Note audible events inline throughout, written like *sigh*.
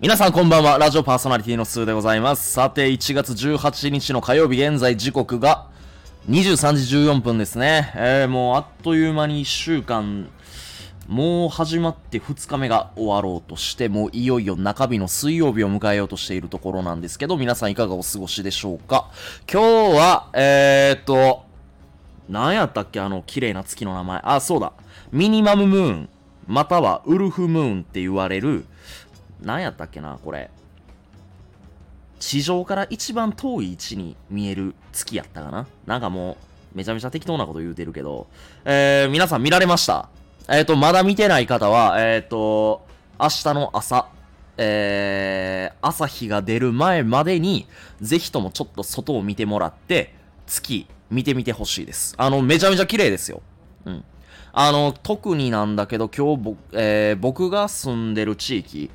皆さんこんばんは。ラジオパーソナリティのスーでございます。さて、1月18日の火曜日、現在時刻が23時14分ですね。えー、もうあっという間に1週間、もう始まって2日目が終わろうとして、もういよいよ中日の水曜日を迎えようとしているところなんですけど、皆さんいかがお過ごしでしょうか今日は、えーっと、何やったっけ？あの綺麗な月の名前。あ、そうだ。ミニマムムーン、またはウルフムーンって言われる、何やったっけなこれ。地上から一番遠い位置に見える月やったかななんかもう、めちゃめちゃ適当なこと言うてるけど、えー、皆さん見られましたえっ、ー、と、まだ見てない方は、えっ、ー、と、明日の朝、えー、朝日が出る前までに、ぜひともちょっと外を見てもらって、月見てみてほしいです。あの、めちゃめちゃ綺麗ですよ。うん。あの、特になんだけど、今日ぼ、えー、僕が住んでる地域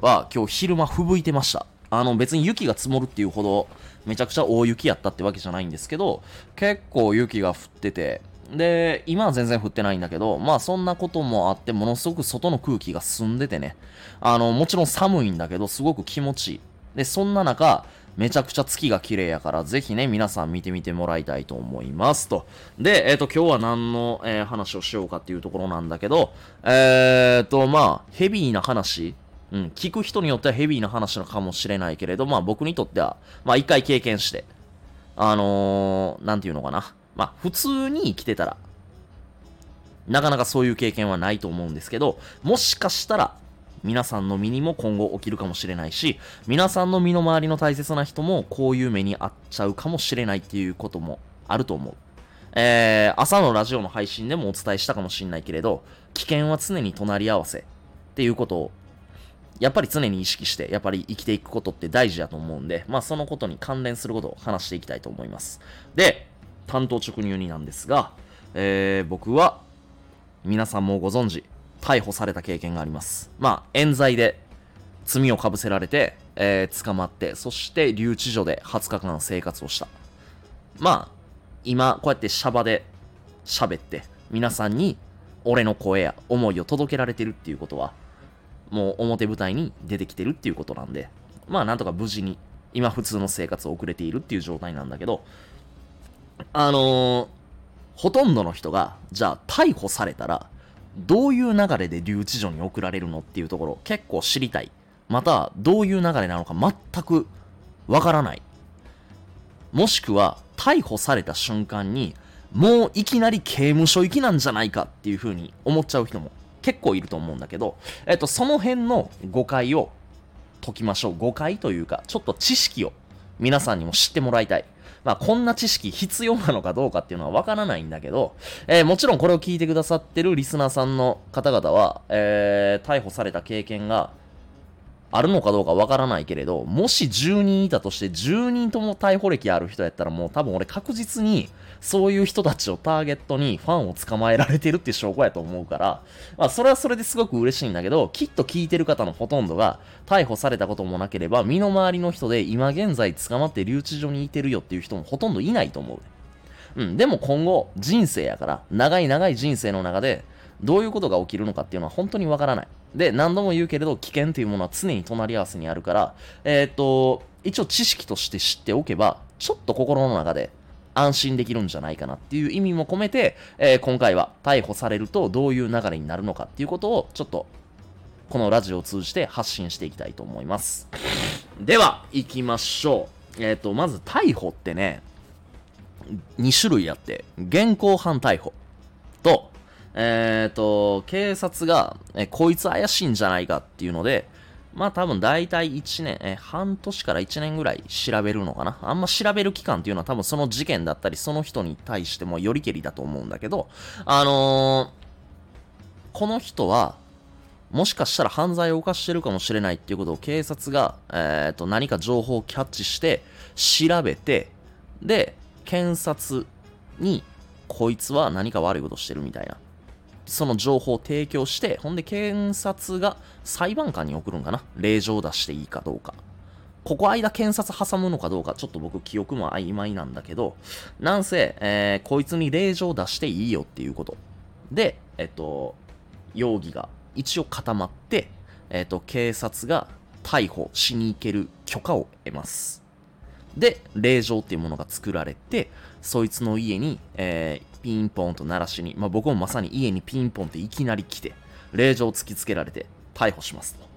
は、今日昼間吹雪いてました。あの、別に雪が積もるっていうほど、めちゃくちゃ大雪やったってわけじゃないんですけど、結構雪が降ってて、で、今は全然降ってないんだけど、まあそんなこともあって、ものすごく外の空気が澄んでてね、あの、もちろん寒いんだけど、すごく気持ちいい。で、そんな中、めちゃくちゃ月が綺麗やから、ぜひね、皆さん見てみてもらいたいと思いますと。で、えっ、と、今日は何の、えー話をしようかっていうところなんだけど、えっ、と、まあ、ヘビーな話、うん、聞く人によってはヘビーな話のかもしれないけれど、まあ僕にとっては、まあ一回経験して、あのー、なんていうのかな。まあ普通に生きてたら、なかなかそういう経験はないと思うんですけど、もしかしたら、皆さんの身にも今後起きるかもしれないし、皆さんの身の回りの大切な人もこういう目に遭っちゃうかもしれないっていうこともあると思う。えー、朝のラジオの配信でもお伝えしたかもしれないけれど、危険は常に隣り合わせっていうことをやっぱり常に意識して、やっぱり生きていくことって大事だと思うんで、まあそのことに関連することを話していきたいと思います。で、担当直入になんですが、えー、僕は、皆さんもご存知、逮捕された経験があります。まあ、冤罪で罪をかぶせられて、えー、捕まって、そして留置所で20日間生活をした。まあ、今、こうやってシャバで喋って、皆さんに俺の声や思いを届けられてるっていうことは、もう表舞台に出てきてるっていうことなんで、まあなんとか無事に今普通の生活を送れているっていう状態なんだけど、あのー、ほとんどの人が、じゃあ逮捕されたら、どういう流れで留置所に送られるのっていうところ結構知りたい。また、どういう流れなのか全くわからない。もしくは、逮捕された瞬間に、もういきなり刑務所行きなんじゃないかっていう風に思っちゃう人も結構いると思うんだけど、えっと、その辺の誤解を解きましょう。誤解というか、ちょっと知識を皆さんにも知ってもらいたい。まあ、こんな知識必要なのかどうかっていうのはわからないんだけど、えーもちろんこれを聞いてくださってるリスナーさんの方々は、えー逮捕された経験があるのかどうかわからないけれど、もし10人いたとして10人とも逮捕歴ある人やったらもう多分俺確実にそういう人たちをターゲットにファンを捕まえられてるって証拠やと思うから、まあそれはそれですごく嬉しいんだけど、きっと聞いてる方のほとんどが逮捕されたこともなければ、身の回りの人で今現在捕まって留置所にいてるよっていう人もほとんどいないと思う。うん、でも今後人生やから、長い長い人生の中で、どういうことが起きるのかっていうのは本当にわからない。で、何度も言うけれど、危険というものは常に隣り合わせにあるから、えーっと、一応知識として知っておけば、ちょっと心の中で安心できるんじゃないかなっていう意味も込めて、えー今回は逮捕されるとどういう流れになるのかっていうことを、ちょっと、このラジオを通じて発信していきたいと思います。では、行きましょう。えーっと、まず逮捕ってね、2種類あって、現行犯逮捕と、えっ、と、警察が、えこいつ怪しいんじゃないかっていうので、まあ多分大体1年、え半年から1年ぐらい調べるのかな。あんま調べる期間っていうのは多分その事件だったり、その人に対してもよりけりだと思うんだけど、あのーこの人は、もしかしたら犯罪を犯してるかもしれないっていうことを警察が、えっ、と、何か情報をキャッチして、調べて、で、検察に、こいつは何か悪いことしてるみたいな。その情報を提供して、ほんで検察が裁判官に送るんかな？令状を出していいかどうか。ここ間検察挟むのかどうか、ちょっと僕記憶も曖昧なんだけど、なんせ、えーこいつに令状を出していいよっていうこと。で、えっと、容疑が一応固まって、えっと、警察が逮捕しに行ける許可を得ます。で、令状っていうものが作られて、そいつの家に、えーピンポンと鳴らしに、まあ、僕もまさに家にピンポンっていきなり来て、令状を突きつけられて、逮捕しますと。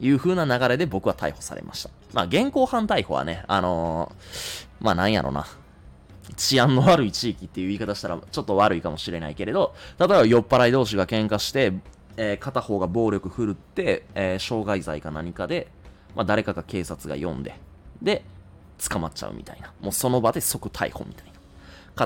いう風な流れで僕は逮捕されました。まあ、現行犯逮捕はね、あのーまあ、なんやろな。治安の悪い地域っていう言い方したらちょっと悪いかもしれないけれど、例えば酔っ払い同士が喧嘩して、えー片方が暴力振るって、えー傷害罪か何かで、まあ、誰かが警察が呼んで、で、捕まっちゃうみたいな。もうその場で即逮捕みたいな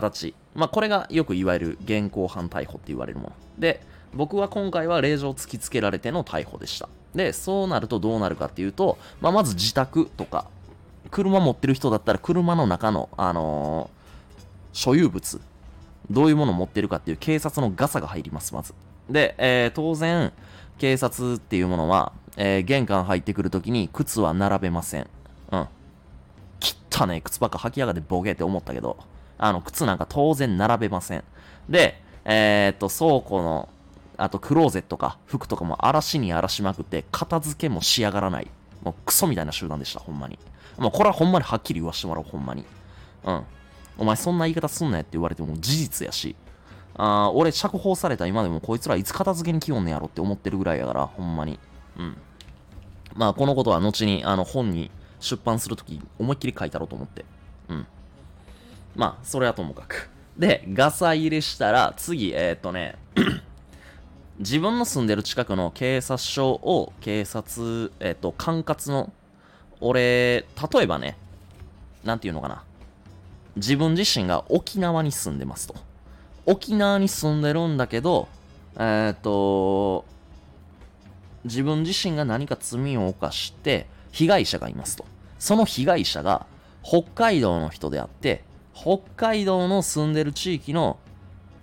形。まあ、これがよくいわゆる現行犯逮捕って言われるもの。で、僕は今回は令状を突きつけられての逮捕でした。で、そうなるとどうなるかっていうと、まあ、まず自宅とか、車持ってる人だったら車の中の、あのー所有物、どういうものを持ってるかっていう警察のガサが入ります、まず。で、えー当然、警察っていうものは、えー玄関入ってくるときに靴は並べません。うん。汚ね靴ばっか履きやがってボケって思ったけど、あの、靴なんか当然並べません。で、えーっと、倉庫の、あとクローゼットか服とかも嵐に荒らしまくって、片付けもしやがらない。もうクソみたいな集団でした、ほんまに。もうこれはほんまにはっきり言わしてもらおう、ほんまに。うん。お前そんな言い方すんなよって言われても事実やし、あー俺釈放された今でもこいつらいつ片付けに来よんねやろって思ってるぐらいやから、ほんまに。うん。まあこのことは後にあの本に出版するとき思いっきり書いたろうと思って。うん。まあ、それはともかく。で、ガサ入れしたら、次、えーっとね、*clears throat* 自分の住んでる近くの警察署を警察、えっと、管轄の、俺、例えばね、なんていうのかな。自分自身が沖縄に住んでますと。沖縄に住んでるんだけど、えーっと、自分自身が何か罪を犯して、被害者がいますと。その被害者が北海道の人であって、北海道の住んでる地域の、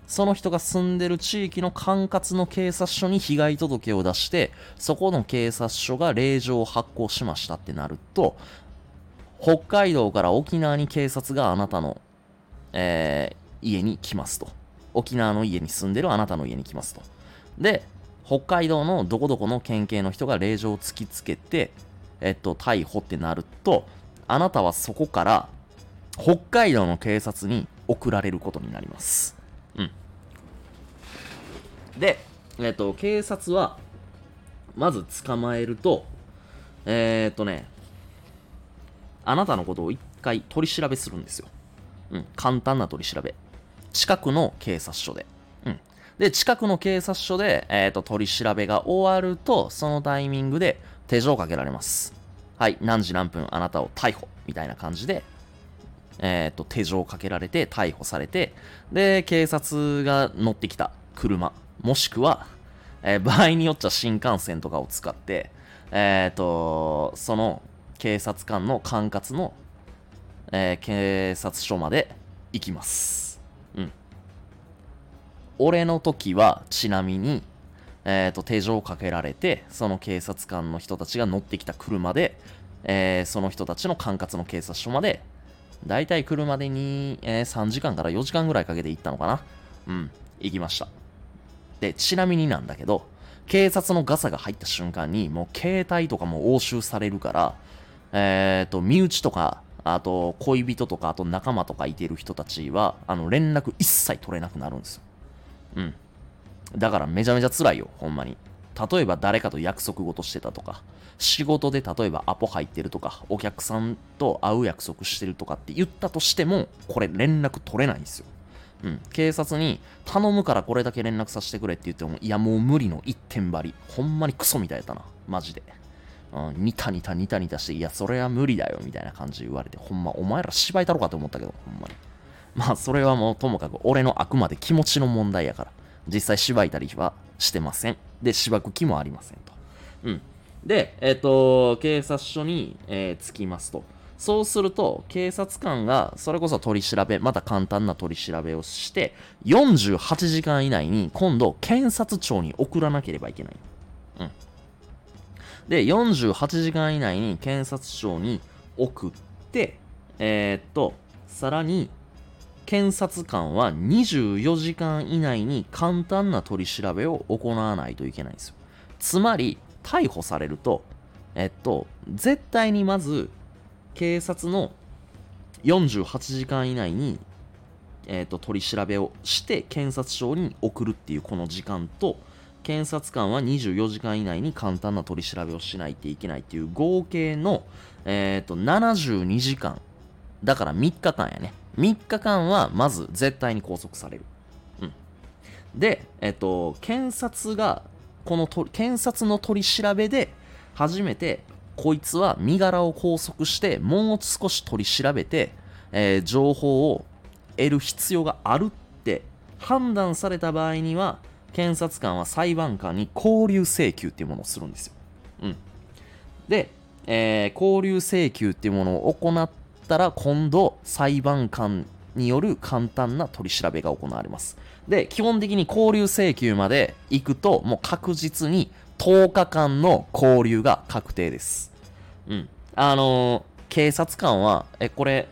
その人が住んでる地域の管轄の警察署に被害届を出して、そこの警察署が令状を発行しましたってなると、北海道から沖縄に警察があなたの、えー家に来ますと。沖縄の家に住んでるあなたの家に来ますと。で、北海道のどこどこの県警の人が令状を突きつけて、えっと、逮捕ってなると、あなたはそこから北海道の警察に送られることになります。うん。で、えっと、警察は、まず捕まえると、えーっとね、あなたのことを一回取り調べするんですよ。うん、簡単な取り調べ。近くの警察署で。うん。で、近くの警察署で、えっ、と、取り調べが終わると、そのタイミングで手錠をかけられます。はい、何時何分あなたを逮捕。みたいな感じで、えっ、と、手錠をかけられて逮捕されて、で、警察が乗ってきた車、もしくは、えー場合によっちゃ新幹線とかを使って、えっ、と、その警察官の管轄の、えー警察署まで行きます。うん。俺の時は、ちなみに、えっ、と、手錠をかけられて、その警察官の人たちが乗ってきた車で、えーその人たちの管轄の警察署まで、だいたい車でに、えー3時間から4時間ぐらいかけて行ったのかな。うん、行きました。で、ちなみになんだけど、警察のガサが入った瞬間に、もう携帯とかも押収されるから、えっ、と、身内とか、あと恋人とか、あと仲間とかいてる人たちは、あの、連絡一切取れなくなるんですよ。うん。だからめちゃめちゃ辛いよ、ほんまに。例えば誰かと約束事してたとか、仕事で例えばアポ入ってるとか、お客さんと会う約束してるとかって言ったとしても、これ連絡取れないんですよ。うん、警察に頼むからこれだけ連絡させてくれって言っても、いやもう無理の一点張り。ほんまにクソみたいやったな。マジで。うん、ニタニタニタニタして、いや、それは無理だよ、みたいな感じで言われて、ほんま、お前ら芝居だろかと思ったけど、ほんまに。まあ、それはもうともかく、俺のあくまで気持ちの問題やから、実際芝居たりはしてません。で、芝く気もありませんと。うん。で、えっ、と、警察署に、えー着きますと。そうすると、警察官が、それこそ取り調べ、また簡単な取り調べをして、48時間以内に、今度、検察庁に送らなければいけない。うん。で、48時間以内に検察庁に送って、えーっと、さらに、検察官は24時間以内に簡単な取り調べを行わないといけないんですよ。つまり、逮捕されると、えっと、絶対にまず、警察の48時間以内に、えっと、取り調べをして検察庁に送るっていうこの時間と、検察官は24時間以内に簡単な取り調べをしないといけないっていう合計の、えっと、72時間。だから3日間やね。3日間はまず絶対に拘束される。うん。で、えっと、検察が、このと検察の取り調べで初めてこいつは身柄を拘束してもう少し取り調べて、えー、情報を得る必要があるって判断された場合には検察官は裁判官に交留請求っていうものをするんですよ。うん。で、えー、交留請求っていうものを行ったら今度裁判官による簡単な取り調べが行われます。で、基本的に交留請求まで行くともう確実に10日間の交留が確定です。うん。あのー、警察官は、え、これ、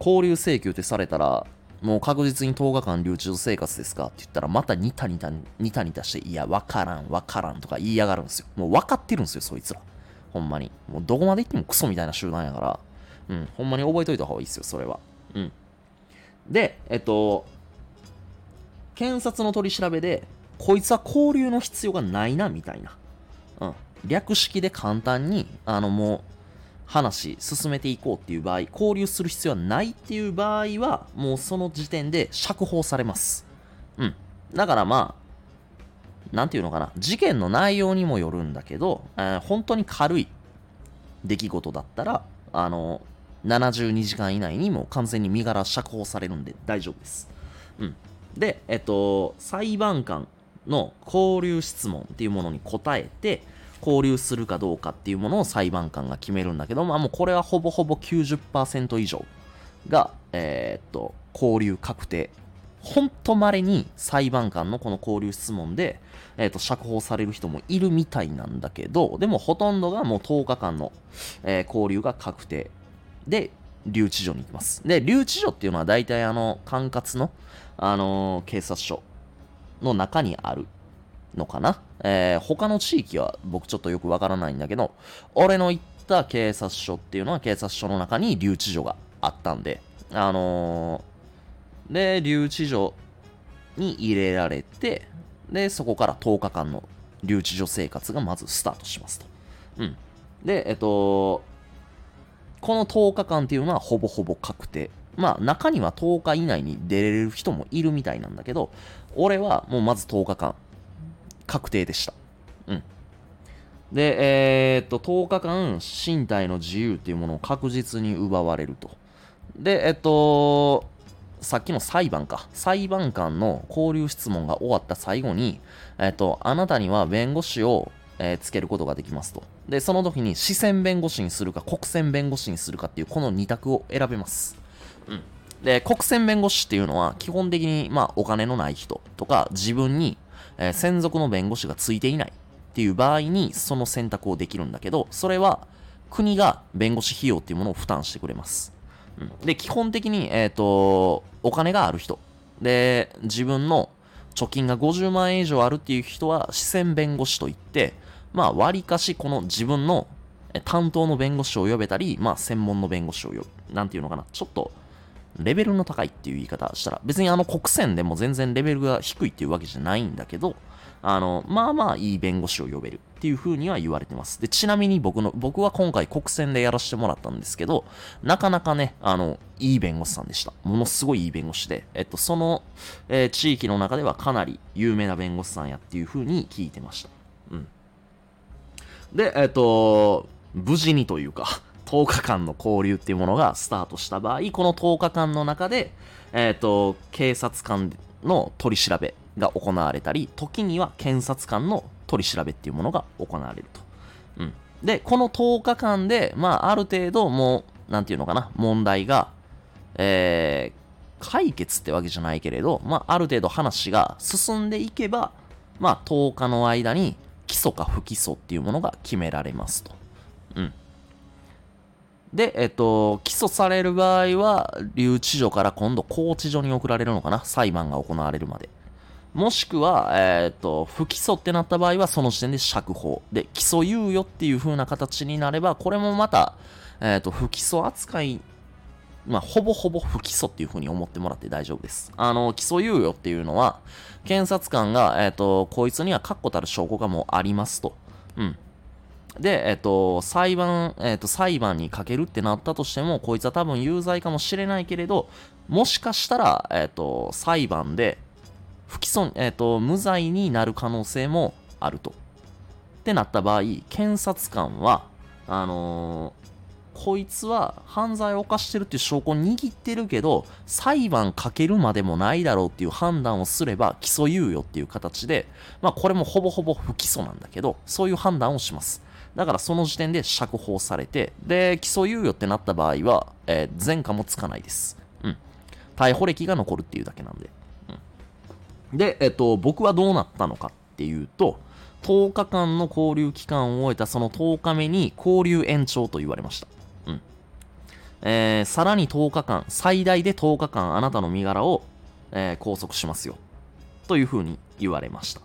交留請求ってされたら、もう確実に10日間留置生活ですかって言ったら、またニタニタ、ニタニタして、いや、わからん、わからんとか言いやがるんですよ。もう分かってるんですよ、そいつら。ほんまに。もうどこまで行ってもクソみたいな集団やから、うん、ほんまに覚えといた方がいいですよ、それは。うん。で、えっと、検察の取り調べで、こいつは交流の必要がないな、みたいな。うん。略式で簡単に、あの、もう、話進めていこうっていう場合、交流する必要はないっていう場合は、もうその時点で釈放されます。うん。だからまあ、なんていうのかな、事件の内容にもよるんだけど、えー、本当に軽い出来事だったら、あの、72時間以内にもう完全に身柄釈放されるんで大丈夫です。うん。で、えっと、裁判官の交流質問っていうものに答えて、交流するかどうかっていうものを裁判官が決めるんだけど、まあもうこれはほぼほぼ90%以上が、えー、っと、交流確定。ほんと稀に裁判官のこの交流質問で、えー、と、釈放される人もいるみたいなんだけど、でもほとんどがもう10日間の、えー、交流が確定。で、留置所に行きます。で、留置所っていうのは大体あの、管轄の、あのー、警察署の中にあるのかなえー、他の地域は僕ちょっとよくわからないんだけど、俺の行った警察署っていうのは警察署の中に留置所があったんで、あのー、で、留置所に入れられて、で、そこから10日間の留置所生活がまずスタートしますと。うん。で、えっと、この10日間っていうのはほぼほぼ確定。まあ中には10日以内に出れる人もいるみたいなんだけど、俺はもうまず10日間確定でした。うん。で、えー、っと、10日間、身体の自由っていうものを確実に奪われると。で、えっと、さっきの裁判か。裁判官の交流質問が終わった最後に、えっと、あなたには弁護士を、えー、つけることができますと。で、その時に、視線弁護士にするか、国選弁護士にするかっていう、この2択を選べます。うん。で、国選弁護士っていうのは、基本的に、まあ、お金のない人とか、自分にえー、専属の弁護士がついていないっていう場合にその選択をできるんだけど、それは国が弁護士費用っていうものを負担してくれます。うん、で、基本的に、えっ、ー、と、お金がある人。で、自分の貯金が50万円以上あるっていう人は、視線弁護士といって、まあ、割かしこの自分の担当の弁護士を呼べたり、まあ、専門の弁護士を呼ぶ。なんていうのかな。ちょっと、レベルの高いっていう言い方したら、別にあの国選でも全然レベルが低いっていうわけじゃないんだけど、あの、まあまあいい弁護士を呼べるっていう風には言われてます。で、ちなみに僕の、僕は今回国選でやらせてもらったんですけど、なかなかね、あの、いい弁護士さんでした。ものすごいいい弁護士で、えっと、その、えー、地域の中ではかなり有名な弁護士さんやっていう風に聞いてました。うん。で、えっと、無事にというか10日間の交流っていうものがスタートした場合、この10日間の中で、えっ、ー、と、警察官の取り調べが行われたり、時には検察官の取り調べっていうものが行われると。うん。で、この10日間で、まあ、ある程度もう、なんていうのかな、問題が、えー、解決ってわけじゃないけれど、まあ、ある程度話が進んでいけば、まあ、10日の間に起訴か不起訴っていうものが決められますと。うん。で、えっと、起訴される場合は、留置所から今度拘置所に送られるのかな？裁判が行われるまで。もしくは、えっ、と、不起訴ってなった場合は、その時点で釈放。で、起訴猶予っていう風な形になれば、これもまた、えっ、と、不起訴扱い、まあ、ほぼほぼ不起訴っていう風に思ってもらって大丈夫です。あの、起訴猶予っていうのは、検察官が、えっ、と、こいつには確固たる証拠がもうありますと。うん。で、えっと、裁判、えっと、裁判にかけるってなったとしても、こいつは多分有罪かもしれないけれど、もしかしたら、えっと、裁判で、不起訴、えっと、無罪になる可能性もあると。ってなった場合、検察官は、あの、こいつは犯罪を犯してるっていう証拠を握ってるけど、裁判かけるまでもないだろうっていう判断をすれば、起訴猶予っていう形で、まあこれもほぼほぼ不起訴なんだけど、そういう判断をします。だからその時点で釈放されて、で、起訴猶予ってなった場合は、えー、前科もつかないです。うん。逮捕歴が残るっていうだけなんで。うん。で、えっと、僕はどうなったのかっていうと、10日間の交留期間を終えたその10日目に交留延長と言われました。えー、さらに10日間、最大で10日間あなたの身柄を、えー、拘束しますよ。というふうに言われました。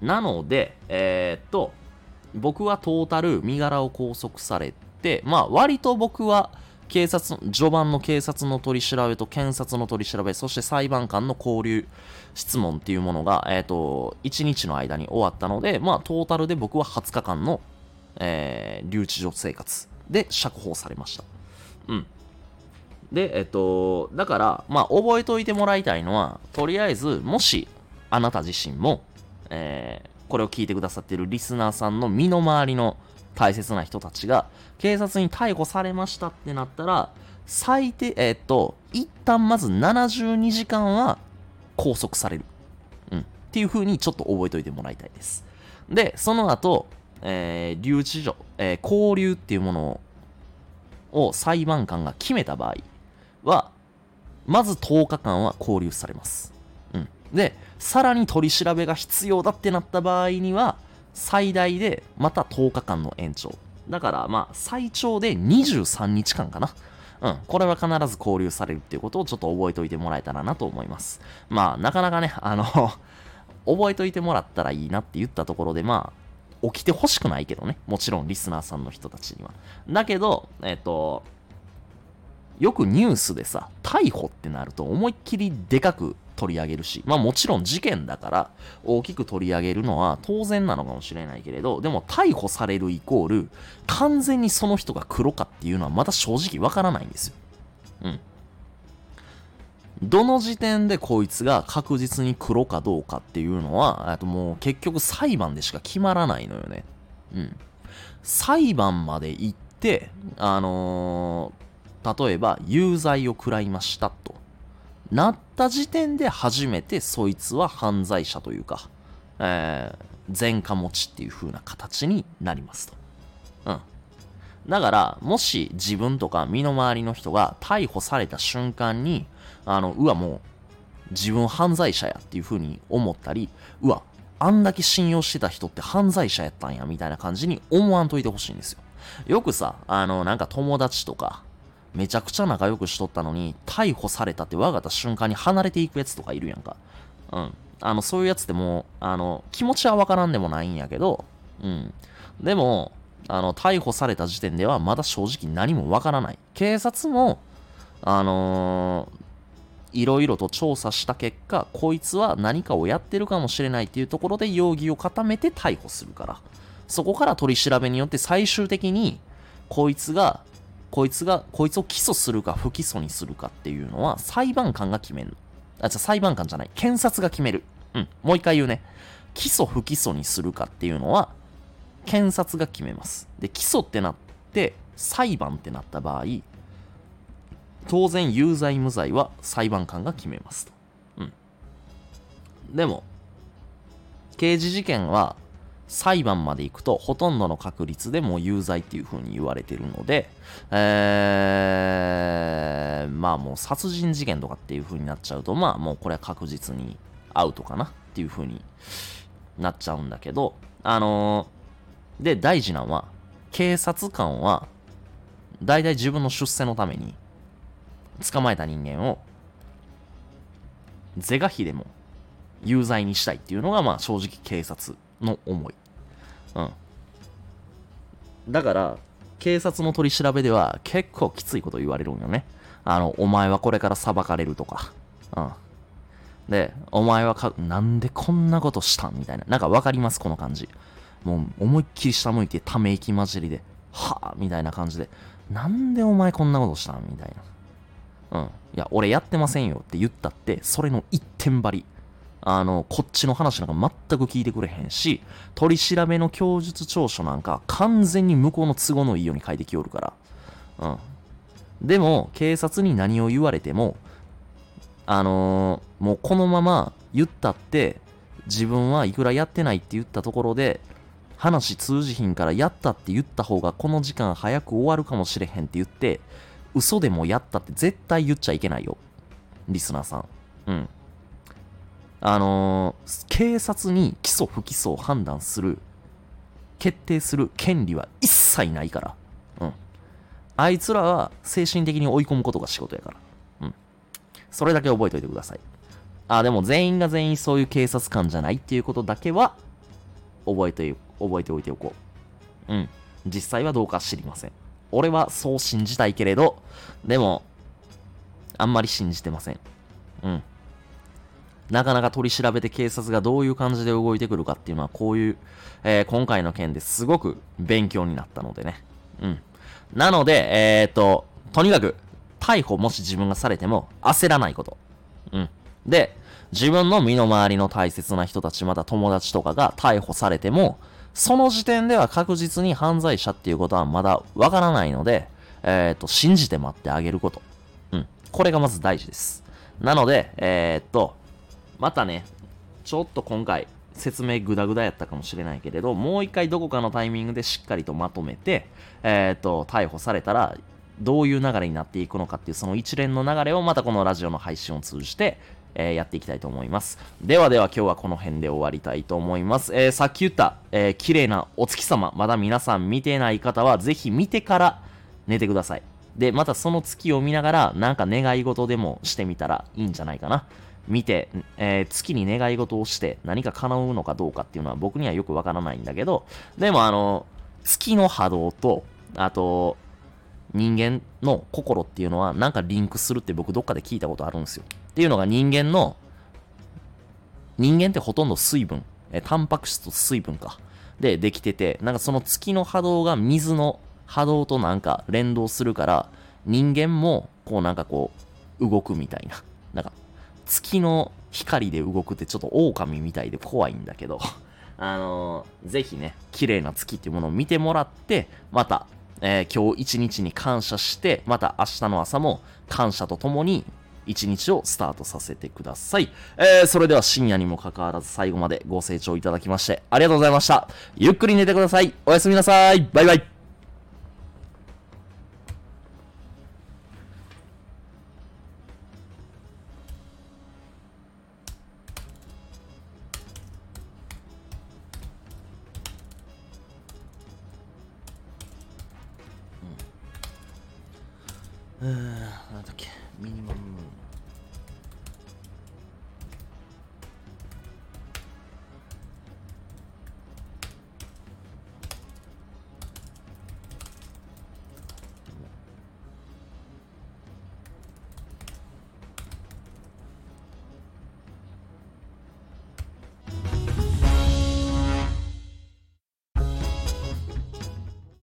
なので、えー、っと、僕はトータル身柄を拘束されて、まあ割と僕は警察、序盤の警察の取り調べと検察の取り調べ、そして裁判官の交流質問っていうものが、えっ、と、1日の間に終わったので、まあトータルで僕は20日間の、えー、留置所生活で釈放されました。うん。で、えっ、と、だから、まあ覚えておいてもらいたいのは、とりあえず、もし、あなた自身も、えー、これを聞いてくださっているリスナーさんの身の回りの大切な人たちが警察に逮捕されましたってなったら最低え、っと一旦まず72時間は拘束される、うん、っていう風にちょっと覚えておいてもらいたいです。でその後、えー、留置所、えー、交留っていうものをを裁判官が決めた場合はまず10日間は交留されますうんで、さらに取り調べが必要だってなった場合には、最大でまた10日間の延長。だから、まあ、最長で23日間かな。うん。これは必ず交流されるっていうことをちょっと覚えておいてもらえたらなと思います。まあ、なかなかね、あの *laughs* 覚えておいてもらったらいいなって言ったところで、まあ、起きてほしくないけどね。もちろん、リスナーさんの人たちには。だけど、えっ、と、よくニュースでさ、逮捕ってなると思いっきりでかく取り上げるし、まあもちろん事件だから大きく取り上げるのは当然なのかもしれないけれど、でも逮捕されるイコール、完全にその人が黒かっていうのはまだ正直わからないんですよ。うん。どの時点でこいつが確実に黒かどうかっていうのは、ともう結局裁判でしか決まらないのよね。うん。裁判まで行って、あのー、例えば有罪を食らいましたと。なった時点で初めてそいつは犯罪者というか、えー、前科持ちっていう風な形になりますと。うん。だから、もし自分とか身の回りの人が逮捕された瞬間に、あの、うわ、もう、自分犯罪者やっていう風に思ったり、うわ、あんだけ信用してた人って犯罪者やったんや、みたいな感じに思わんといてほしいんですよ。よくさ、あの、なんか友達とか、めちゃくちゃ仲良くしとったのに、逮捕されたって分かった瞬間に離れていくやつとかいるやんか。うん。あの、そういうやつっても、あの、気持ちは分からんでもないんやけど、うん。でも、あの、逮捕された時点ではまだ正直何も分からない。警察も、あの、いろいろと調査した結果、こいつは何かをやってるかもしれないっていうところで容疑を固めて逮捕するから。そこから取り調べによって最終的に、こいつがこいつが、こいつを起訴するか不起訴にするかっていうのは裁判官が決める。あ、じゃ裁判官じゃない。検察が決める。うん。もう一回言うね。起訴不起訴にするかっていうのは検察が決めます。で、起訴ってなって裁判ってなった場合、当然有罪無罪は裁判官が決めますと。うん。でも、刑事事件は裁判まで行くとほとんどの確率でもう有罪っていう風に言われてるので、えー、まあもう殺人事件とかっていう風になっちゃうと、まあもうこれは確実にアウトかなっていう風になっちゃうんだけど、あのー、で、大事なのは、警察官は、大体自分の出世のために、捕まえた人間を、是が非でも有罪にしたいっていうのが、まあ正直警察の思い。うん。だから、警察の取り調べでは結構きついこと言われるんよね。あの、お前はこれから裁かれるとか。うん。で、お前はか、なんでこんなことしたんみたいな。なんかわかりますこの感じ。もう思いっきり下向いてため息混じりで、はぁみたいな感じで、なんでお前こんなことしたんみたいな。うん。いや、俺やってませんよって言ったって、それの一点張り。あの、こっちの話なんか全く聞いてくれへんし、取り調べの供述調書なんか完全に向こうの都合のいいように書いてきおるから。うん。でも、警察に何を言われても、あのー、もうこのまま言ったって、自分はいくらやってないって言ったところで、話通じひんからやったって言った方がこの時間早く終わるかもしれへんって言って、嘘でもやったって絶対言っちゃいけないよ。リスナーさん。うん。あのー、警察に起訴不起訴を判断する、決定する権利は一切ないから。うん。あいつらは精神的に追い込むことが仕事やから。うん。それだけ覚えておいてください。あ、でも全員が全員そういう警察官じゃないっていうことだけは、覚えて、覚えておいておこう。うん。実際はどうか知りません。俺はそう信じたいけれど、でも、あんまり信じてません。うん。なかなか取り調べて警察がどういう感じで動いてくるかっていうのは、こういう、えー、今回の件ですごく勉強になったのでね。うん。なので、えー、っと、とにかく、逮捕もし自分がされても焦らないこと。うん。で、自分の身の回りの大切な人たち、また友達とかが逮捕されても、その時点では確実に犯罪者っていうことはまだわからないので、えっ、と、信じて待ってあげること。うん。これがまず大事です。なので、えっと、またね、ちょっと今回、説明グダグダやったかもしれないけれど、もう一回どこかのタイミングでしっかりとまとめて、えっ、と、逮捕されたら、どういう流れになっていくのかっていう、その一連の流れをまたこのラジオの配信を通じて、えー、やっていきたいと思います。ではでは今日はこの辺で終わりたいと思います。えー、さっき言った、えー、綺麗なお月様、まだ皆さん見てない方は、ぜひ見てから寝てください。で、またその月を見ながら、なんか願い事でもしてみたらいいんじゃないかな。見て、えー、月に願い事をして何か叶うのかどうかっていうのは僕にはよくわからないんだけど、でもあの、月の波動と、あと、人間の心っていうのはなんかリンクするって僕どっかで聞いたことあるんですよ。っていうのが人間の、人間ってほとんど水分、えタンパク質と水分か。でできてて、なんかその月の波動が水の波動となんか連動するから、人間もこうなんかこう動くみたいな。なんか月の光で動くってちょっと狼みたいで怖いんだけど、あのー、ぜひね、綺麗な月っていうものを見てもらって、また、えー、今日一日に感謝して、また明日の朝も感謝とともに一日をスタートさせてください。えー、それでは深夜にもかかわらず最後までご清聴いただきましてありがとうございました。ゆっくり寝てください。おやすみなさい。バイバイ。うん、